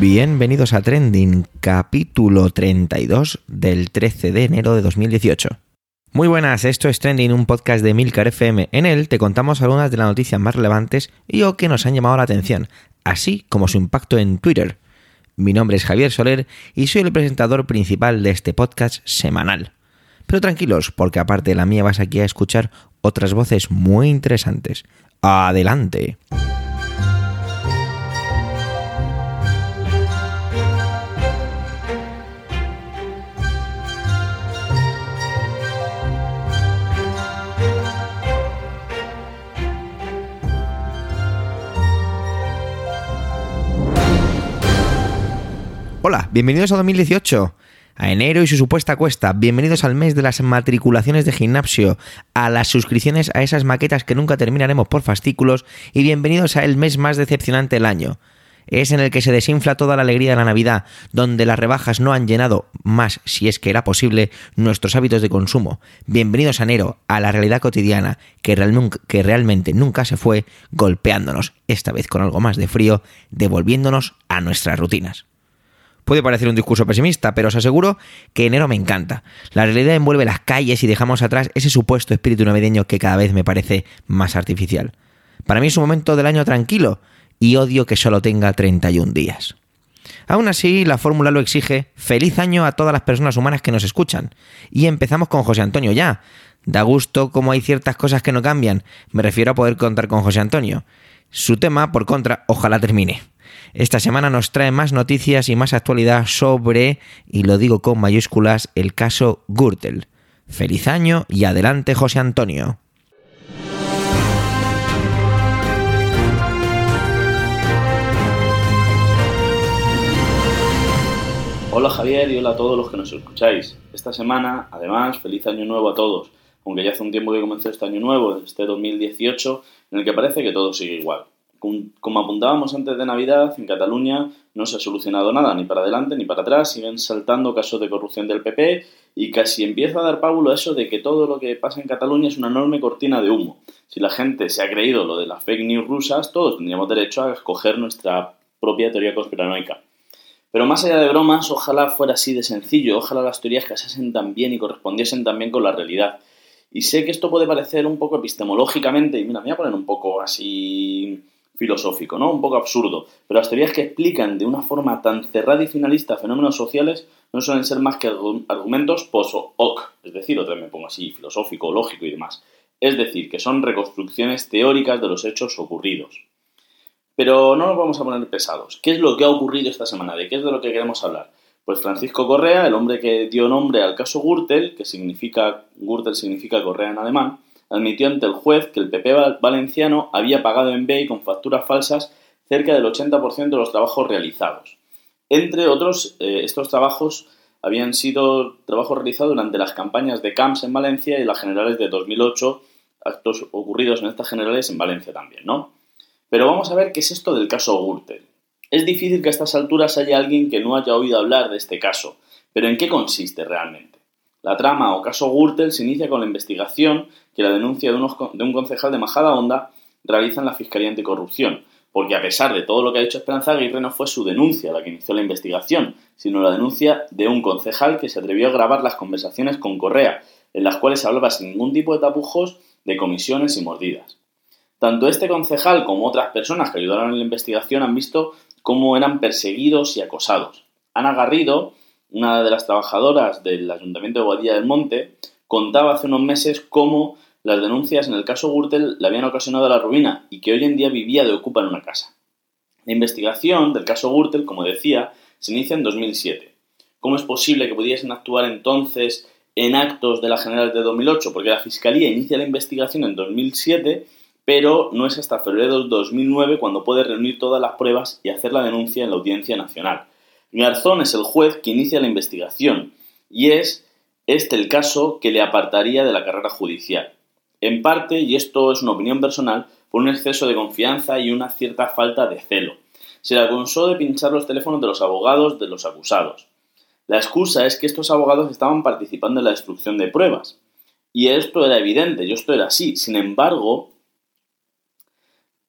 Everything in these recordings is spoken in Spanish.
Bienvenidos a Trending, capítulo 32 del 13 de enero de 2018. Muy buenas, esto es Trending, un podcast de Milcar FM. En él te contamos algunas de las noticias más relevantes y o que nos han llamado la atención, así como su impacto en Twitter. Mi nombre es Javier Soler y soy el presentador principal de este podcast semanal. Pero tranquilos, porque aparte de la mía vas aquí a escuchar otras voces muy interesantes. Adelante. Bienvenidos a 2018, a enero y su supuesta cuesta, bienvenidos al mes de las matriculaciones de gimnasio, a las suscripciones a esas maquetas que nunca terminaremos por fascículos y bienvenidos a el mes más decepcionante del año. Es en el que se desinfla toda la alegría de la Navidad, donde las rebajas no han llenado más, si es que era posible, nuestros hábitos de consumo. Bienvenidos a enero, a la realidad cotidiana, que, que realmente nunca se fue, golpeándonos, esta vez con algo más de frío, devolviéndonos a nuestras rutinas. Puede parecer un discurso pesimista, pero os aseguro que enero me encanta. La realidad envuelve las calles y dejamos atrás ese supuesto espíritu navideño que cada vez me parece más artificial. Para mí es un momento del año tranquilo y odio que solo tenga 31 días. Aún así, la fórmula lo exige. Feliz año a todas las personas humanas que nos escuchan. Y empezamos con José Antonio ya. Da gusto como hay ciertas cosas que no cambian. Me refiero a poder contar con José Antonio. Su tema, por contra, ojalá termine. Esta semana nos trae más noticias y más actualidad sobre, y lo digo con mayúsculas, el caso Gürtel. Feliz año y adelante José Antonio. Hola Javier y hola a todos los que nos escucháis. Esta semana, además, feliz año nuevo a todos, aunque ya hace un tiempo que comenzó este año nuevo, este 2018, en el que parece que todo sigue igual. Como apuntábamos antes de Navidad, en Cataluña no se ha solucionado nada, ni para adelante ni para atrás, siguen saltando casos de corrupción del PP y casi empieza a dar pábulo eso de que todo lo que pasa en Cataluña es una enorme cortina de humo. Si la gente se ha creído lo de las fake news rusas, todos tendríamos derecho a escoger nuestra propia teoría conspiranoica. Pero más allá de bromas, ojalá fuera así de sencillo, ojalá las teorías casasen tan bien y correspondiesen tan bien con la realidad. Y sé que esto puede parecer un poco epistemológicamente, y mira, me voy a poner un poco así filosófico, ¿no? Un poco absurdo. Pero las teorías que explican de una forma tan cerrada y finalista fenómenos sociales no suelen ser más que argumentos post-hoc, es decir, otra vez me pongo así, filosófico, lógico y demás. Es decir, que son reconstrucciones teóricas de los hechos ocurridos. Pero no nos vamos a poner pesados. ¿Qué es lo que ha ocurrido esta semana? ¿De qué es de lo que queremos hablar? Pues Francisco Correa, el hombre que dio nombre al caso Gürtel, que significa, Gürtel significa Correa en alemán, admitió ante el juez que el PP valenciano había pagado en BEI con facturas falsas cerca del 80% de los trabajos realizados. Entre otros, eh, estos trabajos habían sido trabajos realizados durante las campañas de Camps en Valencia y las generales de 2008, actos ocurridos en estas generales en Valencia también, ¿no? Pero vamos a ver qué es esto del caso Gürtel. Es difícil que a estas alturas haya alguien que no haya oído hablar de este caso, pero ¿en qué consiste realmente? La trama o caso Gürtel se inicia con la investigación que la denuncia de, un concejal de Majada Honda realiza en la Fiscalía Anticorrupción, porque a pesar de todo lo que ha hecho Esperanza Aguirre no fue su denuncia la que inició la investigación, sino la denuncia de un concejal que se atrevió a grabar las conversaciones con Correa, en las cuales se hablaba sin ningún tipo de tapujos de comisiones y mordidas. Tanto este concejal como otras personas que ayudaron en la investigación han visto cómo eran perseguidos y acosados. Ana Garrido una de las trabajadoras del Ayuntamiento de Guadilla del Monte, contaba hace unos meses cómo las denuncias en el caso Gürtel le habían ocasionado la ruina y que hoy en día vivía de ocupa en una casa. La investigación del caso Gürtel, como decía, se inicia en 2007. ¿Cómo es posible que pudiesen actuar entonces en actos de la General de 2008? Porque la Fiscalía inicia la investigación en 2007, pero no es hasta febrero de 2009 cuando puede reunir todas las pruebas y hacer la denuncia en la Audiencia Nacional. Garzón es el juez que inicia la investigación y es este el caso que le apartaría de la carrera judicial. En parte, y esto es una opinión personal, por un exceso de confianza y una cierta falta de celo. Se le acusó de pinchar los teléfonos de los abogados de los acusados. La excusa es que estos abogados estaban participando en la destrucción de pruebas. Y esto era evidente, y esto era así. Sin embargo,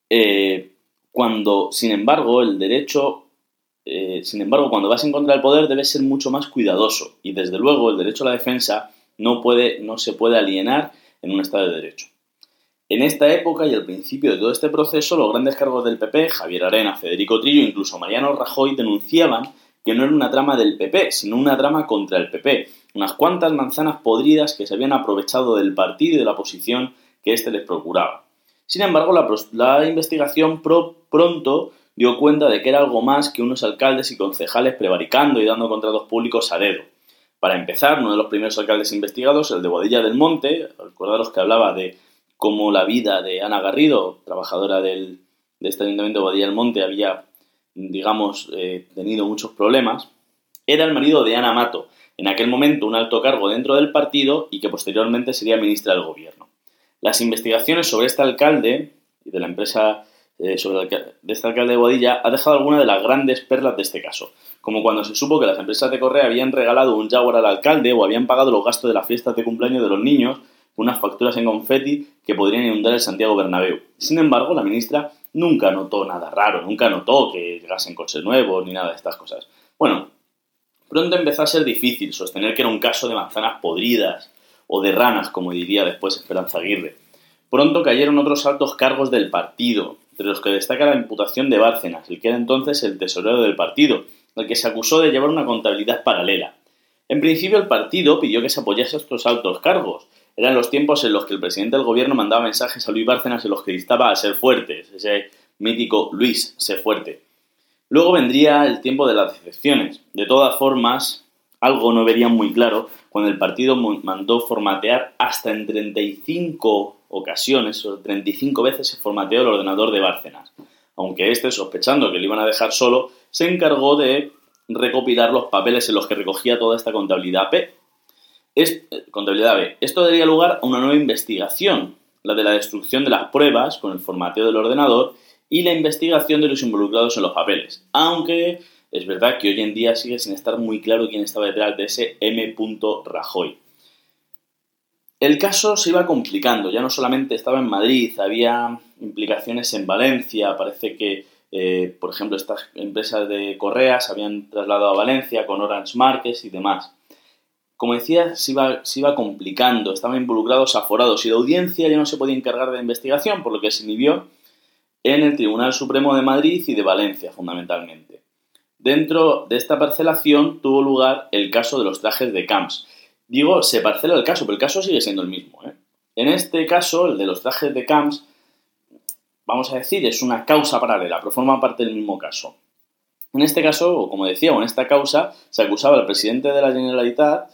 eh, cuando, sin embargo, el derecho Eh, sin embargo, cuando vas en contra del poder debes ser mucho más cuidadoso y desde luego el derecho a la defensa no, puede, no se puede alienar en un Estado de Derecho. En esta época y al principio de todo este proceso, los grandes cargos del PP, Javier Arena, Federico Trillo incluso Mariano Rajoy, denunciaban que no era una trama del PP, sino una trama contra el PP, unas cuantas manzanas podridas que se habían aprovechado del partido y de la posición que éste les procuraba. Sin embargo, la, investigación pronto dio cuenta de que era algo más que unos alcaldes y concejales prevaricando y dando contratos públicos a dedo. Para empezar, uno de los primeros alcaldes investigados, el de Bodilla del Monte, recordaros que hablaba de cómo la vida de Ana Garrido, trabajadora del, de este ayuntamiento de Bodilla del Monte, había, digamos, eh, tenido muchos problemas, era el marido de Ana Mato, en aquel momento un alto cargo dentro del partido y que posteriormente sería ministra del gobierno. Las investigaciones sobre este alcalde y de la empresa eh, sobre de este alcalde de Bodilla ha dejado algunas de las grandes perlas de este caso, como cuando se supo que las empresas de Correa habían regalado un Jaguar al alcalde o habían pagado los gastos de las fiestas de cumpleaños de los niños unas facturas en confeti que podrían inundar el Santiago Bernabéu. Sin embargo, la ministra nunca notó nada raro, nunca notó que llegasen coches nuevos ni nada de estas cosas. Bueno, Pronto empezó a ser difícil sostener que era un caso de manzanas podridas o de ranas, como diría después Esperanza Aguirre. Pronto cayeron otros altos cargos del partido, entre los que destaca la imputación de Bárcenas, el que era entonces el tesorero del partido, al que se acusó de llevar una contabilidad paralela. En principio el partido pidió que se apoyase estos altos cargos. Eran los tiempos en los que el presidente del gobierno mandaba mensajes a Luis Bárcenas en los que instaba a ser fuertes, ese mítico Luis, sé fuerte. Luego vendría el tiempo de las decepciones. De todas formas, algo no verían muy claro cuando el partido mandó formatear hasta en 35 ocasiones, o 35 veces se formateó el ordenador de Bárcenas. Aunque este, sospechando que le iban a dejar solo, se encargó de recopilar los papeles en los que recogía toda esta contabilidad P. Eh, contabilidad B. Esto daría lugar a una nueva investigación, la de la destrucción de las pruebas con el formateo del ordenador y la investigación de los involucrados en los papeles. Aunque es verdad que hoy en día sigue sin estar muy claro quién estaba detrás de ese M. Rajoy. El caso se iba complicando, ya no solamente estaba en Madrid, había implicaciones en Valencia, parece que, eh, por ejemplo, estas empresas de correas habían trasladado a Valencia con Orange Marques y demás. Como decía, se iba, se iba complicando, estaban involucrados aforados y la audiencia ya no se podía encargar de la investigación, por lo que se inhibió en el Tribunal Supremo de Madrid y de Valencia, fundamentalmente. Dentro de esta parcelación tuvo lugar el caso de los trajes de Camps. Digo, se parcela el caso, pero el caso sigue siendo el mismo. ¿eh? En este caso, el de los trajes de Camps, vamos a decir, es una causa paralela, pero forma parte del mismo caso. En este caso, como decía, en esta causa se acusaba al presidente de la Generalitat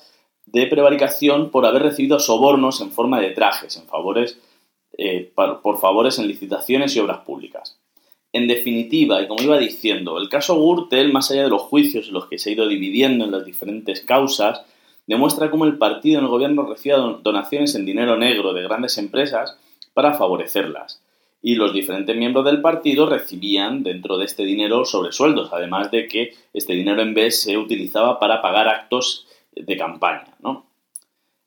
de prevaricación por haber recibido sobornos en forma de trajes en favores eh, por favores en licitaciones y obras públicas. En definitiva, y como iba diciendo, el caso Gürtel, más allá de los juicios en los que se ha ido dividiendo en las diferentes causas, demuestra cómo el partido en el gobierno recibe donaciones en dinero negro de grandes empresas para favorecerlas. Y los diferentes miembros del partido recibían dentro de este dinero sobresueldos, además de que este dinero en vez se utilizaba para pagar actos de campaña. ¿no?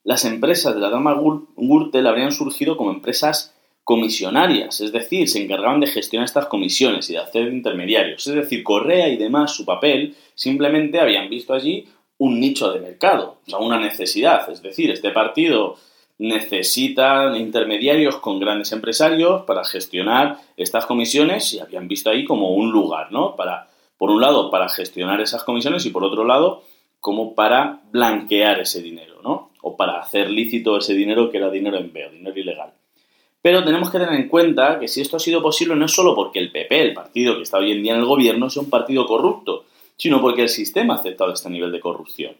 las empresas de la dama Gürtel habrían surgido como empresas comisionarias, es decir, se encargaban de gestionar estas comisiones y de hacer intermediarios. Es decir, Correa y demás, su papel, simplemente habían visto allí un nicho de mercado, o sea, una necesidad. Es decir, este partido necesita intermediarios con grandes empresarios para gestionar estas comisiones y habían visto ahí como un lugar, ¿no? Para, por un lado, para gestionar esas comisiones y por otro lado, como para blanquear ese dinero, ¿no? o para hacer lícito ese dinero que era dinero en veo, dinero ilegal. Pero tenemos que tener en cuenta que si esto ha sido posible no es solo porque el PP, el partido que está hoy en día en el gobierno, es un partido corrupto, sino porque el sistema ha aceptado este nivel de corrupción.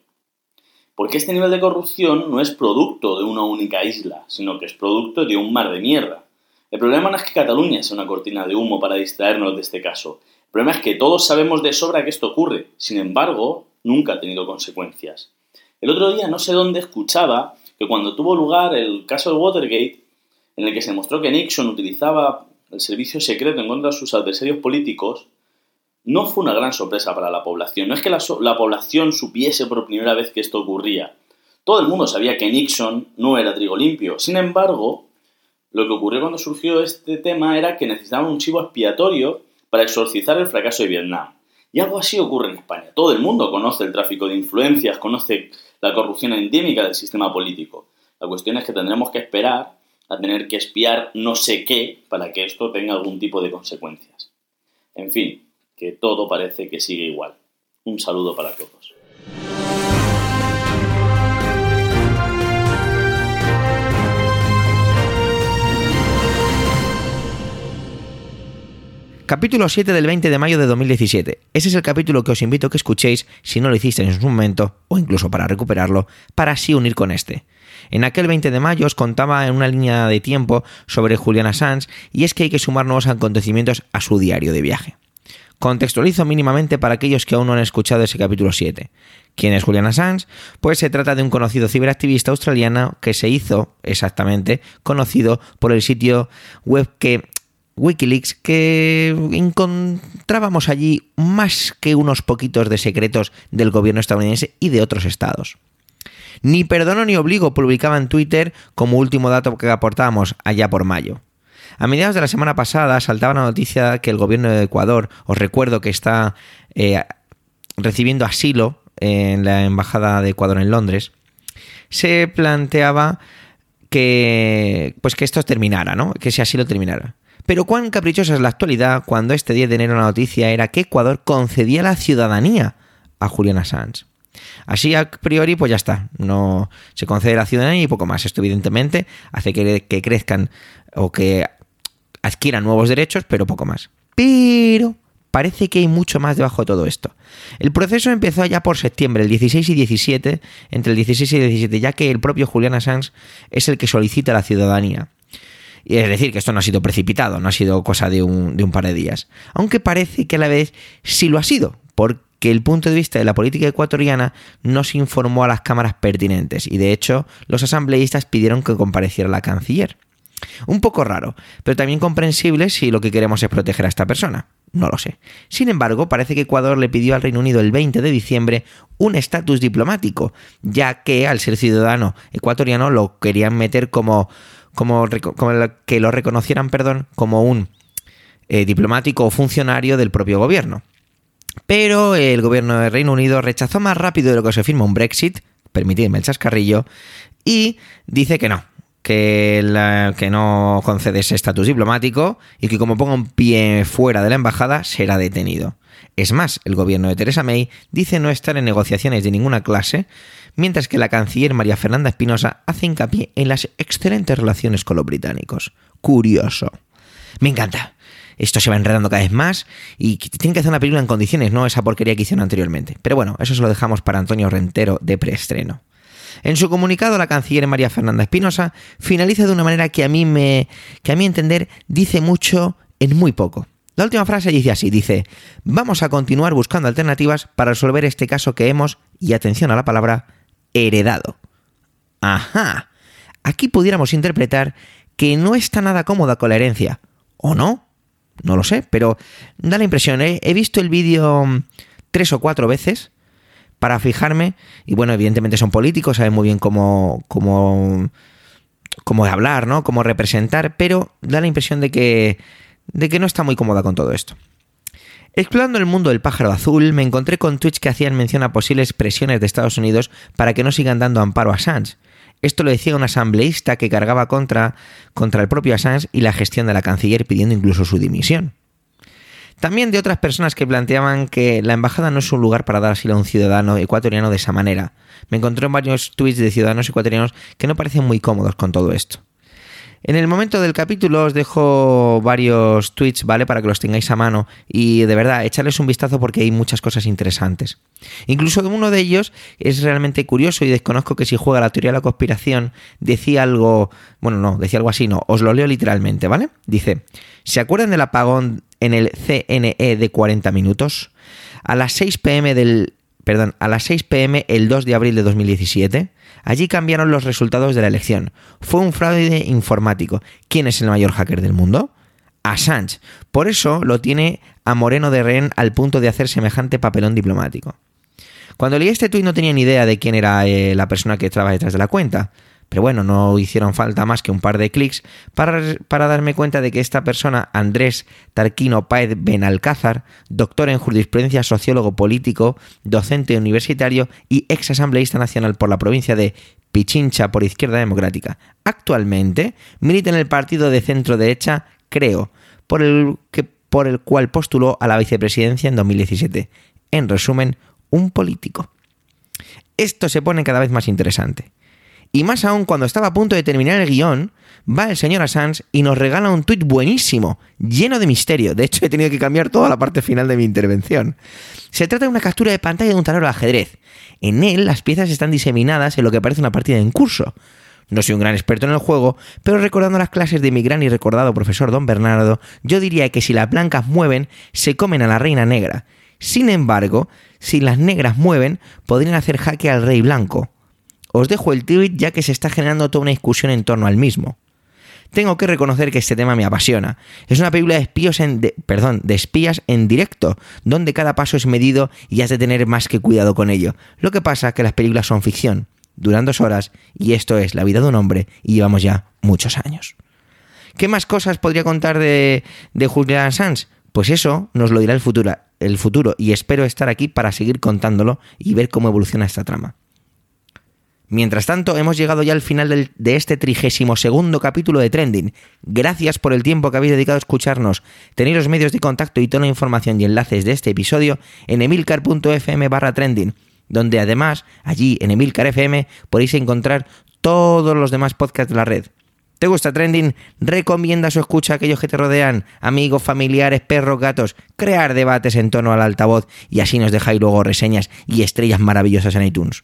Porque este nivel de corrupción no es producto de una única isla, sino que es producto de un mar de mierda. El problema no es que Cataluña sea una cortina de humo para distraernos de este caso. El problema es que todos sabemos de sobra que esto ocurre. Sin embargo, nunca ha tenido consecuencias. El otro día no sé dónde escuchaba que cuando tuvo lugar el caso de Watergate, en el que se mostró que Nixon utilizaba el servicio secreto en contra de sus adversarios políticos, no fue una gran sorpresa para la población. No es que la, la, población supiese por primera vez que esto ocurría. Todo el mundo sabía que Nixon no era trigo limpio. Sin embargo, lo que ocurrió cuando surgió este tema era que necesitaban un chivo expiatorio para exorcizar el fracaso de Vietnam. Y algo así ocurre en España. Todo el mundo conoce el tráfico de influencias, conoce la corrupción endémica del sistema político. La cuestión es que tendremos que esperar a tener que espiar no sé qué para que esto tenga algún tipo de consecuencias. En fin, que todo parece que sigue igual. Un saludo para todos. Capítulo 7 del 20 de mayo de 2017. Ese es el capítulo que os invito a que escuchéis si no lo hicisteis en su momento, o incluso para recuperarlo, para así unir con este. En aquel 20 de mayo os contaba en una línea de tiempo sobre Julian Assange y es que hay que sumar nuevos acontecimientos a su diario de viaje. Contextualizo mínimamente para aquellos que aún no han escuchado ese capítulo 7. ¿Quién es Julian Assange? Pues se trata de un conocido ciberactivista australiano que se hizo, exactamente, conocido por el sitio web que Wikileaks que encontrábamos allí más que unos poquitos de secretos del gobierno estadounidense y de otros estados. Ni perdono ni obligo publicaba en Twitter como último dato que aportábamos allá por mayo. A mediados de la semana pasada saltaba la noticia que el gobierno de Ecuador, os recuerdo que está eh, recibiendo asilo en la embajada de Ecuador en Londres, se planteaba que pues que esto terminara, ¿no? Que ese asilo terminara. Pero cuán caprichosa es la actualidad cuando este 10 de enero la noticia era que Ecuador concedía la ciudadanía a Julian Assange. Así a priori, pues ya está, no se concede la ciudadanía y poco más. Esto evidentemente hace que, crezcan o que adquieran nuevos derechos, pero poco más. Pero parece que hay mucho más debajo de todo esto. El proceso empezó ya por septiembre, el 16 y 17, entre el 16 y el 17, ya que el propio Julian Assange es el que solicita la ciudadanía. Y es decir, que esto no ha sido precipitado, no ha sido cosa de un, de un par de días. Aunque parece que a la vez sí lo ha sido, porque el punto de vista de la política ecuatoriana no se informó a las cámaras pertinentes y de hecho los asambleístas pidieron que compareciera la canciller. Un poco raro, pero también comprensible si lo que queremos es proteger a esta persona. No lo sé. Sin embargo, parece que Ecuador le pidió al Reino Unido el 20 de diciembre un estatus diplomático, ya que al ser ciudadano ecuatoriano lo querían meter como como, que lo reconocieran, perdón, como un eh, diplomático o funcionario del propio gobierno. Pero el gobierno de Reino Unido rechazó más rápido de lo que se firma un Brexit, permitidme el chascarrillo, y dice que no, que, que, no concede ese estatus diplomático y que como ponga un pie fuera de la embajada será detenido. Es más, el gobierno de Theresa May dice no estar en negociaciones de ninguna clase mientras que la canciller María Fernanda Espinosa hace hincapié en las excelentes relaciones con los británicos. Curioso. Me encanta. Esto se va enredando cada vez más y tienen que hacer una película en condiciones, no esa porquería que hicieron anteriormente. Pero bueno, eso se lo dejamos para Antonio Rentero de preestreno. En su comunicado, la canciller María Fernanda Espinosa finaliza de una manera que a mí me, que a mi entender dice mucho en muy poco. La última frase dice así, dice, vamos a continuar buscando alternativas para resolver este caso que hemos, y atención a la palabra, heredado. Ajá. Aquí pudiéramos interpretar que no está nada cómoda con la herencia. ¿O no? No lo sé, pero da la impresión. ¿eh? He visto el vídeo mm, tres o cuatro veces para fijarme. Y bueno, evidentemente son políticos, saben muy bien cómo, cómo, cómo hablar, ¿no? Cómo representar, pero da la impresión de que, de que no está muy cómoda con todo esto. Explorando el mundo del pájaro azul, me encontré con tweets que hacían mención a posibles presiones de Estados Unidos para que no sigan dando amparo a Assange. Esto lo decía un asambleísta que cargaba contra, contra el propio Assange y la gestión de la canciller pidiendo incluso su dimisión. También de otras personas que planteaban que la embajada no es un lugar para dar asilo a un ciudadano ecuatoriano de esa manera. Me encontré en varios tweets de ciudadanos ecuatorianos que no parecen muy cómodos con todo esto. En el momento del capítulo os dejo varios tweets, ¿vale? Para que los tengáis a mano y de verdad, echarles un vistazo porque hay muchas cosas interesantes. Incluso uno de ellos es realmente curioso y desconozco que si juega la teoría de la conspiración decía algo, bueno, no, decía algo así, no, os lo leo literalmente, ¿vale? Dice, ¿se acuerdan del apagón en el CNE de 40 minutos? A las 6 pm del perdón, a las 6 pm el 2 de abril de 2017. Allí cambiaron los resultados de la elección. Fue un fraude informático. ¿Quién es el mayor hacker del mundo? Assange. Por eso lo tiene a Moreno de Ren al punto de hacer semejante papelón diplomático. Cuando leí este tuit no tenía ni idea de quién era eh, la persona que estaba detrás de la cuenta. Pero bueno, no hicieron falta más que un par de clics para, para darme cuenta de que esta persona, Andrés Tarquino Paez Benalcázar, doctor en jurisprudencia, sociólogo político, docente universitario y ex asambleísta nacional por la provincia de Pichincha por Izquierda Democrática, actualmente milita en el partido de centro derecha Creo, por el, que, por el cual postuló a la vicepresidencia en 2017. En resumen, un político. Esto se pone cada vez más interesante. Y más aún cuando estaba a punto de terminar el guion, va el señor Assange y nos regala un tuit buenísimo, lleno de misterio. De hecho, he tenido que cambiar toda la parte final de mi intervención. Se trata de una captura de pantalla de un tablero de ajedrez. En él, las piezas están diseminadas en lo que parece una partida en curso. No soy un gran experto en el juego, pero recordando las clases de mi gran y recordado profesor Don Bernardo, yo diría que si las blancas mueven, se comen a la reina negra. Sin embargo, si las negras mueven, podrían hacer jaque al rey blanco. Os dejo el tweet ya que se está generando toda una discusión en torno al mismo. Tengo que reconocer que este tema me apasiona. Es una película de espías en perdón, de espías en directo, donde cada paso es medido y has de tener más que cuidado con ello. Lo que pasa es que las películas son ficción, duran dos horas y esto es la vida de un hombre y llevamos ya muchos años. ¿Qué más cosas podría contar de, de Julian Assange? Pues eso nos lo dirá el futuro, el futuro y espero estar aquí para seguir contándolo y ver cómo evoluciona esta trama. Mientras tanto, hemos llegado ya al final de este trigésimo segundo capítulo de Trending. Gracias por el tiempo que habéis dedicado a escucharnos. Tenéis los medios de contacto y toda la información y enlaces de este episodio en emilcar.fm barra trending, donde además, allí en Emilcar FM, podéis encontrar todos los demás podcasts de la red. ¿Te gusta Trending? Recomienda su escucha a aquellos que te rodean, amigos, familiares, perros, gatos, crear debates en torno al altavoz y así nos dejáis luego reseñas y estrellas maravillosas en iTunes.